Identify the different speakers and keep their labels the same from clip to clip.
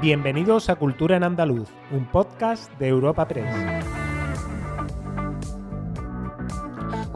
Speaker 1: Bienvenidos a Cultura en Andaluz, un podcast de Europa Press.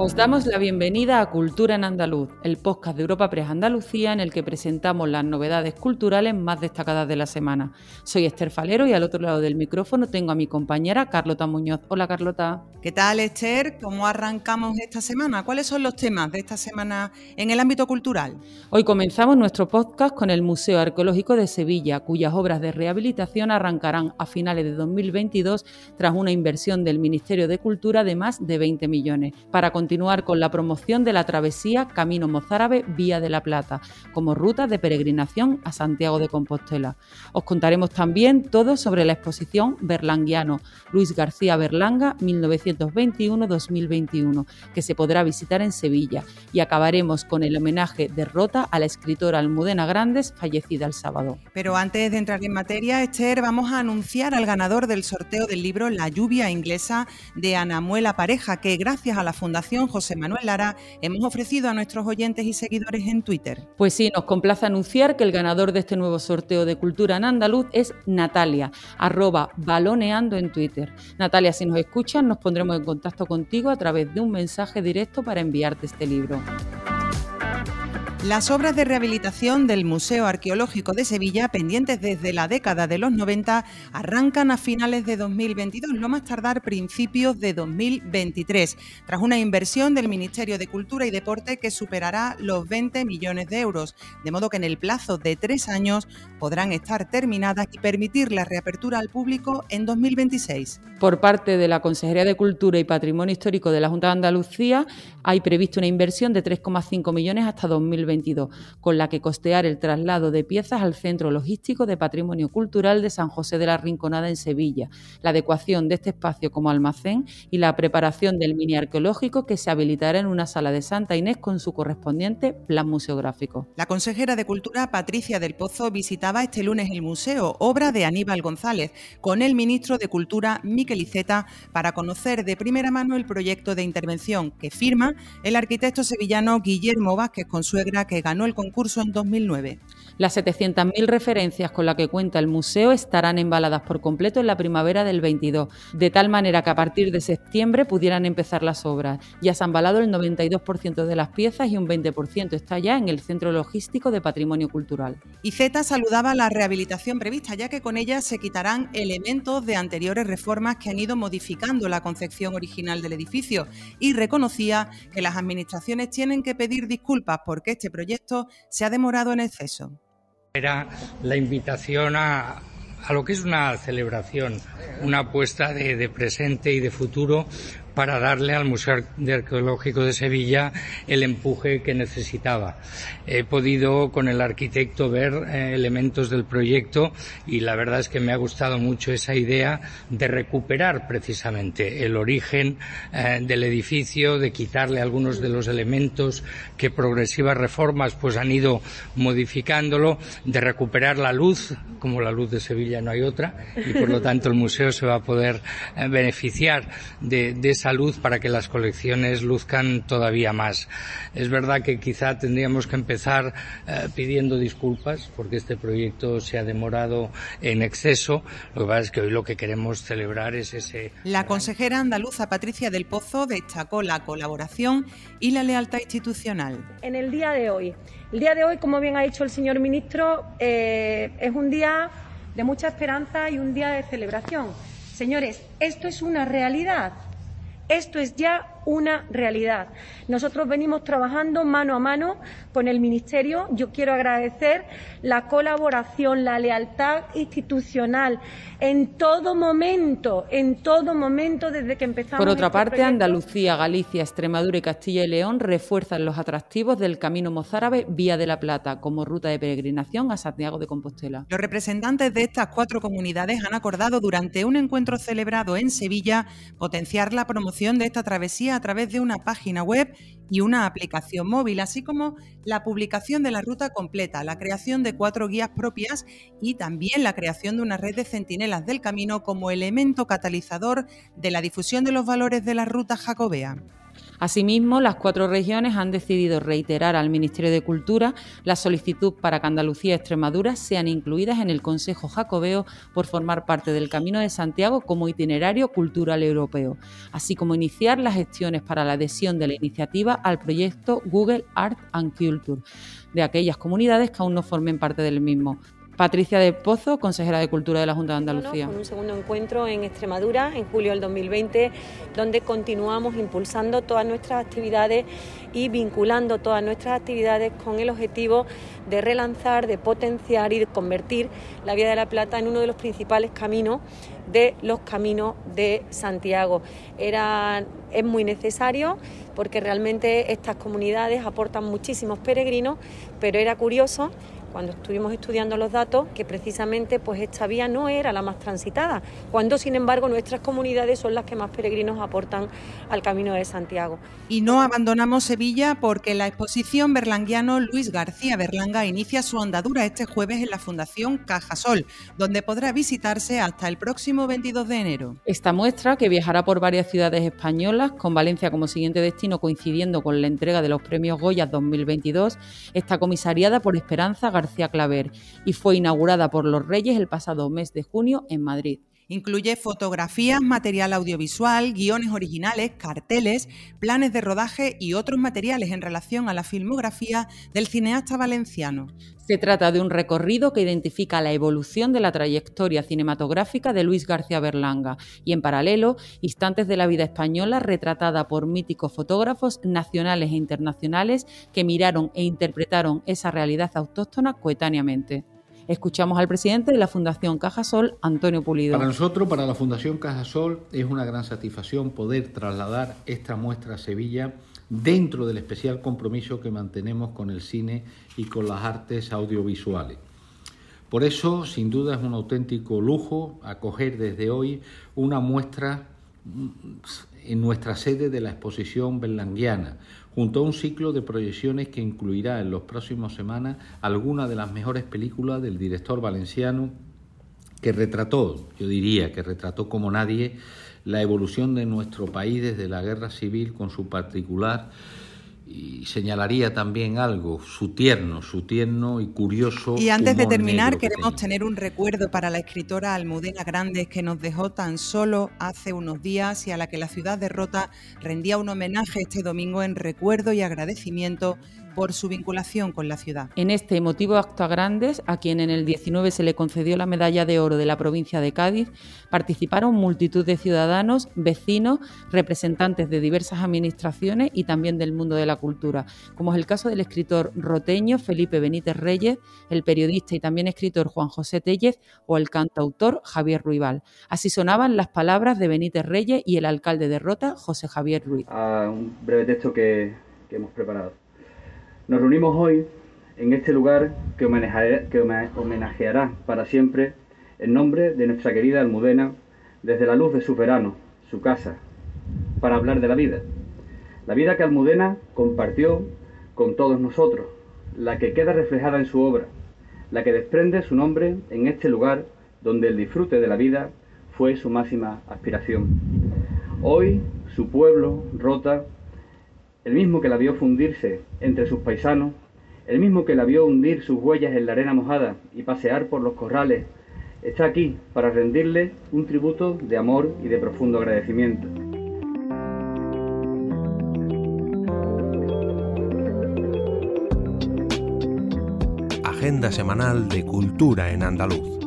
Speaker 2: Os damos la bienvenida a Cultura en Andaluz, el podcast de Europa Press Andalucía en el que presentamos las novedades culturales más destacadas de la semana. Soy Esther Falero y al otro lado del micrófono tengo a mi compañera Carlota Muñoz. Hola Carlota.
Speaker 3: ¿Qué tal Esther? ¿Cómo arrancamos esta semana? ¿Cuáles son los temas de esta semana en el ámbito cultural?
Speaker 2: Hoy comenzamos nuestro podcast con el Museo Arqueológico de Sevilla, cuyas obras de rehabilitación arrancarán a finales de 2022 tras una inversión del Ministerio de Cultura de más de 20 millones. Para continuar con la promoción de la travesía Camino Mozárabe Vía de la Plata, como ruta de peregrinación a Santiago de Compostela. Os contaremos también todo sobre la exposición Berlanguiano, Luis García Berlanga, 1921-2021, que se podrá visitar en Sevilla. Y acabaremos con el homenaje de Rota a la escritora Almudena Grandes, fallecida el sábado.
Speaker 3: Pero antes de entrar en materia, Esther, vamos a anunciar al ganador del sorteo del libro La lluvia inglesa de Anamuela Pareja, que gracias a la Fundación José Manuel Lara hemos ofrecido a nuestros oyentes y seguidores en Twitter.
Speaker 2: Pues sí, nos complace anunciar que el ganador de este nuevo sorteo de cultura en andaluz es Natalia, arroba baloneando en Twitter. Natalia, si nos escuchas, nos pondremos en contacto contigo a través de un mensaje directo para enviarte este libro.
Speaker 3: Las obras de rehabilitación del Museo Arqueológico de Sevilla, pendientes desde la década de los 90, arrancan a finales de 2022, lo más tardar principios de 2023, tras una inversión del Ministerio de Cultura y Deporte que superará los 20 millones de euros, de modo que en el plazo de tres años podrán estar terminadas y permitir la reapertura al público en 2026.
Speaker 2: Por parte de la Consejería de Cultura y Patrimonio Histórico de la Junta de Andalucía, hay previsto una inversión de 3,5 millones hasta 2026 con la que costear el traslado de piezas al Centro Logístico de Patrimonio Cultural de San José de la Rinconada en Sevilla, la adecuación de este espacio como almacén y la preparación del mini arqueológico que se habilitará en una sala de Santa Inés con su correspondiente plan museográfico.
Speaker 3: La consejera de Cultura, Patricia del Pozo, visitaba este lunes el museo, obra de Aníbal González, con el ministro de Cultura, Miquel Iceta, para conocer de primera mano el proyecto de intervención que firma el arquitecto sevillano Guillermo Vázquez Consuegra que ganó el concurso en 2009.
Speaker 2: Las 700.000 referencias con las que cuenta el museo estarán embaladas por completo en la primavera del 22, de tal manera que a partir de septiembre pudieran empezar las obras. Ya se han embalado el 92% de las piezas y un 20% está ya en el Centro Logístico de Patrimonio Cultural.
Speaker 3: Y Z saludaba la rehabilitación prevista, ya que con ella se quitarán elementos de anteriores reformas que han ido modificando la concepción original del edificio y reconocía que las administraciones tienen que pedir disculpas porque este proyecto se ha demorado en exceso.
Speaker 4: Era la invitación a, a lo que es una celebración, una apuesta de, de, presente y de futuro para darle al Museo Arqueológico de Sevilla el empuje que necesitaba. He podido con el arquitecto ver eh, elementos del proyecto y la verdad es que me ha gustado mucho esa idea de recuperar precisamente el origen eh, del edificio, de quitarle algunos de los elementos que progresivas reformas pues han ido modificándolo, de recuperar la luz, como la luz de Sevilla no hay otra, y por lo tanto el museo se va a poder eh, beneficiar de, de luz para que las colecciones luzcan todavía más. Es verdad que quizá tendríamos que empezar eh, pidiendo disculpas porque este proyecto se ha demorado en exceso. Lo que pasa es que hoy lo que queremos celebrar es ese.
Speaker 3: La consejera andaluza Patricia del Pozo destacó la colaboración y la lealtad institucional.
Speaker 5: En el día de hoy, el día de hoy, como bien ha dicho el señor ministro, eh, es un día de mucha esperanza y un día de celebración. Señores, esto es una realidad. Esto es ya una realidad. Nosotros venimos trabajando mano a mano con el Ministerio. Yo quiero agradecer la colaboración, la lealtad institucional en todo momento, en todo momento desde que empezamos.
Speaker 2: Por otra
Speaker 5: este
Speaker 2: parte,
Speaker 5: proyecto.
Speaker 2: Andalucía, Galicia, Extremadura y Castilla y León refuerzan los atractivos del Camino Mozárabe Vía de la Plata como ruta de peregrinación a Santiago de Compostela.
Speaker 3: Los representantes de estas cuatro comunidades han acordado durante un encuentro celebrado en Sevilla potenciar la promoción de esta travesía a través de una página web y una aplicación móvil, así como la publicación de la ruta completa, la creación de cuatro guías propias y también la creación de una red de centinelas del camino como elemento catalizador de la difusión de los valores de la ruta jacobea.
Speaker 2: Asimismo, las cuatro regiones han decidido reiterar al Ministerio de Cultura la solicitud para que Andalucía y Extremadura sean incluidas en el Consejo Jacobeo por formar parte del Camino de Santiago como itinerario cultural europeo, así como iniciar las gestiones para la adhesión de la iniciativa al proyecto Google Art and Culture de aquellas comunidades que aún no formen parte del mismo. Patricia de Pozo, consejera de Cultura de la Junta de Andalucía.
Speaker 6: Con un segundo encuentro en Extremadura en julio del 2020, donde continuamos impulsando todas nuestras actividades y vinculando todas nuestras actividades con el objetivo de relanzar, de potenciar y de convertir la Vía de la Plata en uno de los principales caminos de los caminos de Santiago. Era, es muy necesario porque realmente estas comunidades aportan muchísimos peregrinos, pero era curioso cuando estuvimos estudiando los datos que precisamente pues esta vía no era la más transitada, cuando sin embargo nuestras comunidades son las que más peregrinos aportan al Camino de Santiago.
Speaker 3: Y no abandonamos Sevilla porque la exposición berlanguiano Luis García Berlanga inicia su andadura este jueves en la Fundación Cajasol, donde podrá visitarse hasta el próximo 22 de enero.
Speaker 2: Esta muestra, que viajará por varias ciudades españolas, con Valencia como siguiente destino coincidiendo con la entrega de los premios Goya 2022, está comisariada por Esperanza García García Claver y fue inaugurada por los Reyes el pasado mes de junio en Madrid.
Speaker 3: Incluye fotografías, material audiovisual, guiones originales, carteles, planes de rodaje y otros materiales en relación a la filmografía del cineasta valenciano.
Speaker 2: Se trata de un recorrido que identifica la evolución de la trayectoria cinematográfica de Luis García Berlanga y, en paralelo, instantes de la vida española retratada por míticos fotógrafos nacionales e internacionales que miraron e interpretaron esa realidad autóctona coetáneamente. Escuchamos al presidente de la Fundación Cajasol, Antonio Pulido.
Speaker 7: Para nosotros, para la Fundación Cajasol, es una gran satisfacción poder trasladar esta muestra a Sevilla dentro del especial compromiso que mantenemos con el cine y con las artes audiovisuales. Por eso, sin duda, es un auténtico lujo acoger desde hoy una muestra en nuestra sede de la exposición berlanguiana, junto a un ciclo de proyecciones que incluirá en las próximas semanas algunas de las mejores películas del director valenciano que retrató, yo diría que retrató como nadie, la evolución de nuestro país desde la guerra civil con su particular y señalaría también algo, su tierno, su tierno y curioso.
Speaker 3: Y antes de terminar, queremos tener un recuerdo para la escritora Almudena Grandes que nos dejó tan solo hace unos días y a la que la ciudad de Rota rendía un homenaje este domingo en recuerdo y agradecimiento por su vinculación con la ciudad.
Speaker 2: En este emotivo acto a Grandes, a quien en el 19 se le concedió la medalla de oro de la provincia de Cádiz, participaron multitud de ciudadanos, vecinos, representantes de diversas administraciones y también del mundo de la cultura, como es el caso del escritor roteño Felipe Benítez Reyes, el periodista y también escritor Juan José Tellez o el cantautor Javier Ruibal. Así sonaban las palabras de Benítez Reyes y el alcalde de Rota, José Javier Ruiz.
Speaker 8: un breve texto que hemos preparado. Nos reunimos hoy en este lugar que homenajeará, para siempre el nombre de nuestra querida Almudena desde la luz de su verano, su casa, para hablar de la vida. La vida que Almudena compartió con todos nosotros, la que queda reflejada en su obra, la que desprende su nombre en este lugar donde el disfrute de la vida fue su máxima aspiración. Hoy su pueblo, Rota, el mismo que la vio fundirse entre sus paisanos, el mismo que la vio hundir sus huellas en la arena mojada y pasear por los corrales, está aquí para rendirle un tributo de amor y de profundo agradecimiento.
Speaker 9: Agenda semanal de Cultura en Andaluz.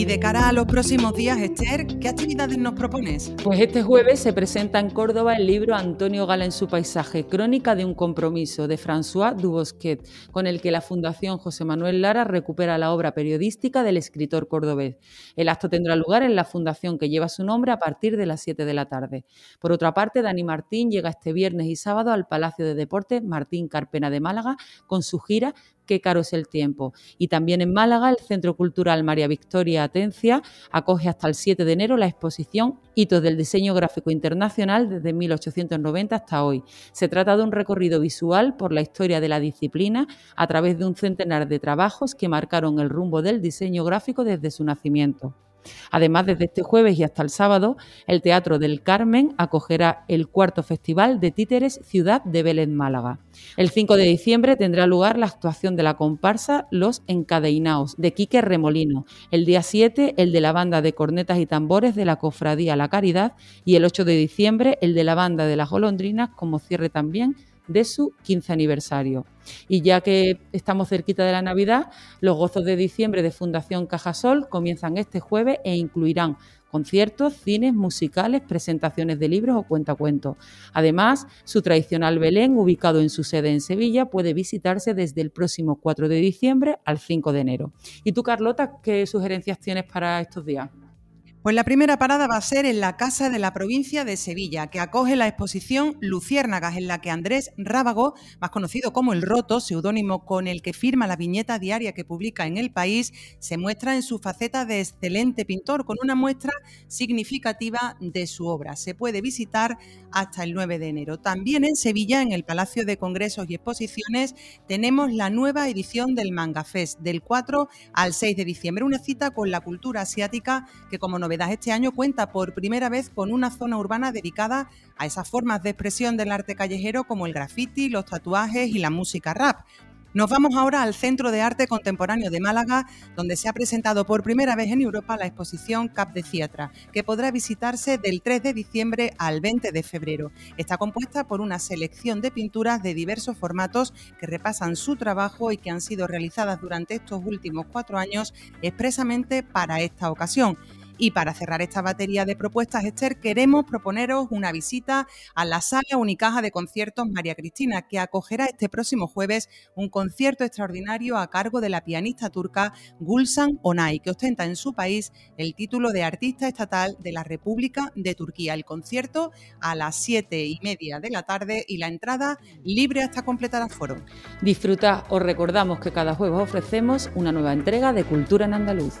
Speaker 3: Y de cara a los próximos días, Esther, ¿qué actividades nos propones?
Speaker 2: Pues este jueves se presenta en Córdoba el libro Antonio Gala en su paisaje, Crónica de un compromiso, de François Dubosquet, con el que la Fundación José Manuel Lara recupera la obra periodística del escritor cordobés. El acto tendrá lugar en la fundación que lleva su nombre a partir de las 7 de la tarde. Por otra parte, Dani Martín llega este viernes y sábado al Palacio de Deportes Martín Carpena de Málaga con su gira Qué caro es el tiempo. Y también en Málaga, el Centro Cultural María Victoria Atencia acoge hasta el 7 de enero la exposición Hitos del Diseño Gráfico Internacional desde 1890 hasta hoy. Se trata de un recorrido visual por la historia de la disciplina a través de un centenar de trabajos que marcaron el rumbo del diseño gráfico desde su nacimiento. Además, desde este jueves y hasta el sábado, el Teatro del Carmen acogerá el cuarto Festival de Títeres Ciudad de Vélez Málaga. El 5 de diciembre tendrá lugar la actuación de la comparsa Los Encadeinaos de Quique Remolino. El día 7, el de la banda de cornetas y tambores de la Cofradía La Caridad. Y el 8 de diciembre, el de la banda de las Golondrinas, como cierre también de su 15 aniversario. Y ya que estamos cerquita de la Navidad, los gozos de diciembre de Fundación Cajasol comienzan este jueves e incluirán conciertos, cines, musicales, presentaciones de libros o cuentacuentos. Además, su tradicional Belén, ubicado en su sede en Sevilla, puede visitarse desde el próximo 4 de diciembre al 5 de enero. ¿Y tú, Carlota, qué sugerencias tienes para estos días?
Speaker 3: Pues la primera parada va a ser en la Casa de la Provincia de Sevilla, que acoge la exposición Luciérnagas, en la que Andrés Rábago, más conocido como El Roto, seudónimo con el que firma la viñeta diaria que publica en El País, se muestra en su faceta de excelente pintor, con una muestra significativa de su obra. Se puede visitar hasta el 9 de enero. También en Sevilla, en el Palacio de Congresos y Exposiciones, tenemos la nueva edición del Manga Fest, del 4 al 6 de diciembre, una cita con la cultura asiática que, como no novedad este año cuenta por primera vez con una zona urbana dedicada a esas formas de expresión del arte callejero como el graffiti, los tatuajes y la música rap. Nos vamos ahora al Centro de Arte Contemporáneo de Málaga, donde se ha presentado por primera vez en Europa la exposición Cap de Ciatra, que podrá visitarse del 3 de diciembre al 20 de febrero. Está compuesta por una selección de pinturas de diversos formatos que repasan su trabajo y que han sido realizadas durante estos últimos cuatro años expresamente para esta ocasión. Y para cerrar esta batería de propuestas, Esther, queremos proponeros una visita a la sala Unicaja de Conciertos María Cristina, que acogerá este próximo jueves un concierto extraordinario a cargo de la pianista turca Gulsan Onay, que ostenta en su país el título de artista estatal de la República de Turquía. El concierto a las siete y media de la tarde y la entrada libre hasta completar aforo.
Speaker 2: Disfruta, os recordamos que cada jueves ofrecemos una nueva entrega de Cultura en Andaluz.